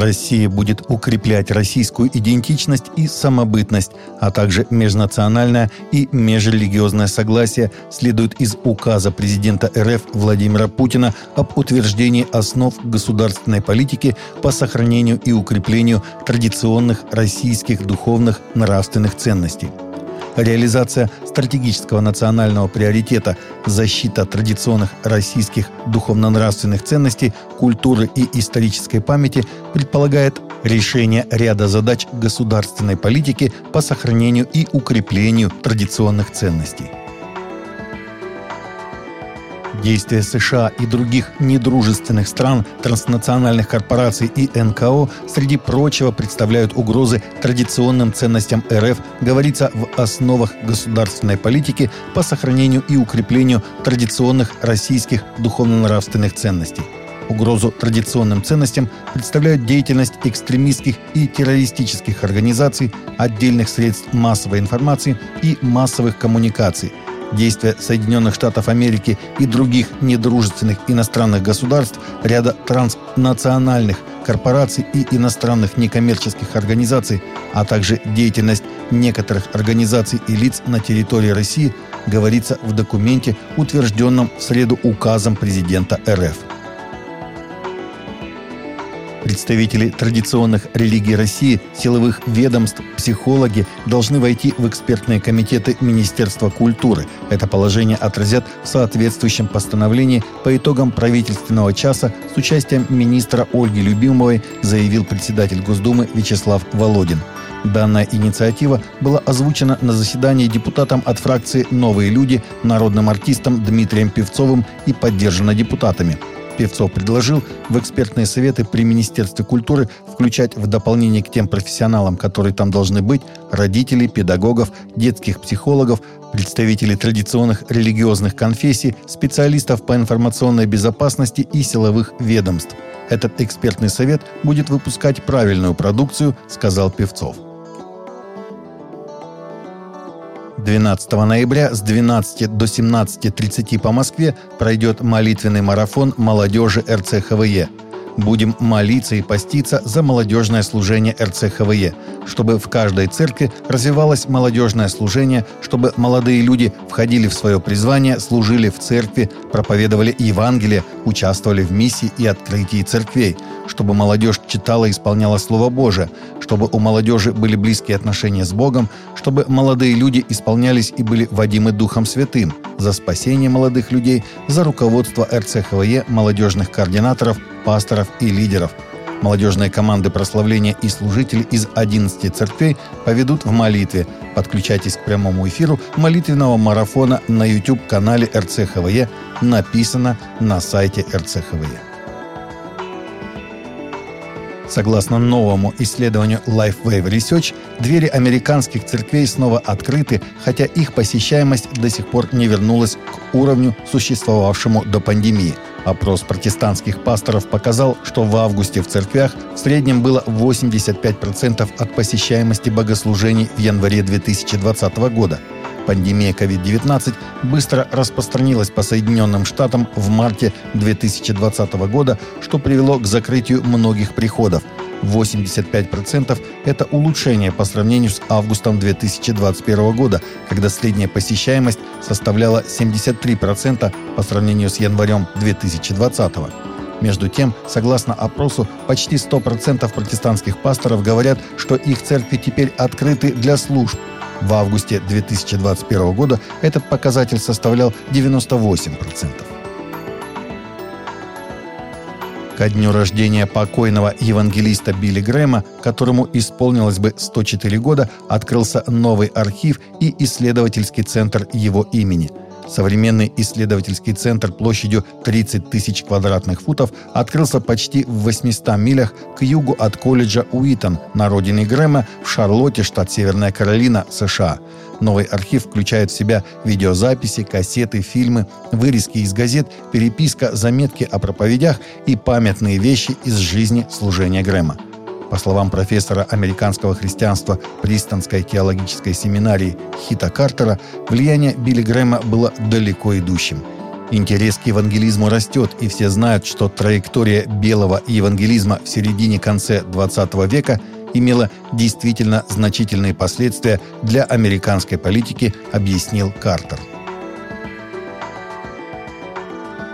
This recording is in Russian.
Россия будет укреплять российскую идентичность и самобытность, а также межнациональное и межрелигиозное согласие следует из указа президента РФ Владимира Путина об утверждении основ государственной политики по сохранению и укреплению традиционных российских духовных нравственных ценностей реализация стратегического национального приоритета защита традиционных российских духовно-нравственных ценностей, культуры и исторической памяти предполагает решение ряда задач государственной политики по сохранению и укреплению традиционных ценностей. Действия США и других недружественных стран, транснациональных корпораций и НКО, среди прочего, представляют угрозы традиционным ценностям РФ, говорится в основах государственной политики по сохранению и укреплению традиционных российских духовно-нравственных ценностей. Угрозу традиционным ценностям представляют деятельность экстремистских и террористических организаций, отдельных средств массовой информации и массовых коммуникаций – действия Соединенных Штатов Америки и других недружественных иностранных государств, ряда транснациональных корпораций и иностранных некоммерческих организаций, а также деятельность некоторых организаций и лиц на территории России, говорится в документе, утвержденном в среду указом президента РФ. Представители традиционных религий России, силовых ведомств, психологи должны войти в экспертные комитеты Министерства культуры. Это положение отразят в соответствующем постановлении по итогам правительственного часа с участием министра Ольги Любимовой, заявил председатель Госдумы Вячеслав Володин. Данная инициатива была озвучена на заседании депутатам от фракции «Новые люди» народным артистом Дмитрием Певцовым и поддержана депутатами. Певцов предложил в экспертные советы при Министерстве культуры включать в дополнение к тем профессионалам, которые там должны быть, родителей, педагогов, детских психологов, представителей традиционных религиозных конфессий, специалистов по информационной безопасности и силовых ведомств. Этот экспертный совет будет выпускать правильную продукцию, сказал Певцов. 12 ноября с 12 до 17.30 по Москве пройдет молитвенный марафон молодежи РЦХВЕ. Будем молиться и поститься за молодежное служение РЦХВЕ, чтобы в каждой церкви развивалось молодежное служение, чтобы молодые люди входили в свое призвание, служили в церкви, проповедовали Евангелие, участвовали в миссии и открытии церквей, чтобы молодежь читала и исполняла Слово Божие, чтобы у молодежи были близкие отношения с Богом, чтобы молодые люди исполнялись и были водимы Духом Святым, за спасение молодых людей, за руководство РЦХВЕ, молодежных координаторов, пасторов и лидеров. Молодежные команды прославления и служители из 11 церквей поведут в молитве. Подключайтесь к прямому эфиру молитвенного марафона на YouTube-канале РЦХВЕ, написано на сайте РЦХВЕ. Согласно новому исследованию Lifewave Research, двери американских церквей снова открыты, хотя их посещаемость до сих пор не вернулась к уровню, существовавшему до пандемии. Опрос протестантских пасторов показал, что в августе в церквях в среднем было 85% от посещаемости богослужений в январе 2020 года – Пандемия COVID-19 быстро распространилась по Соединенным Штатам в марте 2020 года, что привело к закрытию многих приходов. 85% – это улучшение по сравнению с августом 2021 года, когда средняя посещаемость составляла 73% по сравнению с январем 2020 года. Между тем, согласно опросу, почти 100% протестантских пасторов говорят, что их церкви теперь открыты для служб, в августе 2021 года этот показатель составлял 98%. Ко дню рождения покойного евангелиста Билли Грэма, которому исполнилось бы 104 года, открылся новый архив и исследовательский центр его имени – Современный исследовательский центр площадью 30 тысяч квадратных футов открылся почти в 800 милях к югу от колледжа Уитон на родине Грэма в Шарлотте, штат Северная Каролина, США. Новый архив включает в себя видеозаписи, кассеты, фильмы, вырезки из газет, переписка, заметки о проповедях и памятные вещи из жизни служения Грэма. По словам профессора американского христианства Пристонской теологической семинарии Хита Картера, влияние Билли Грэма было далеко идущим. Интерес к евангелизму растет, и все знают, что траектория белого евангелизма в середине-конце XX века имела действительно значительные последствия для американской политики, объяснил Картер.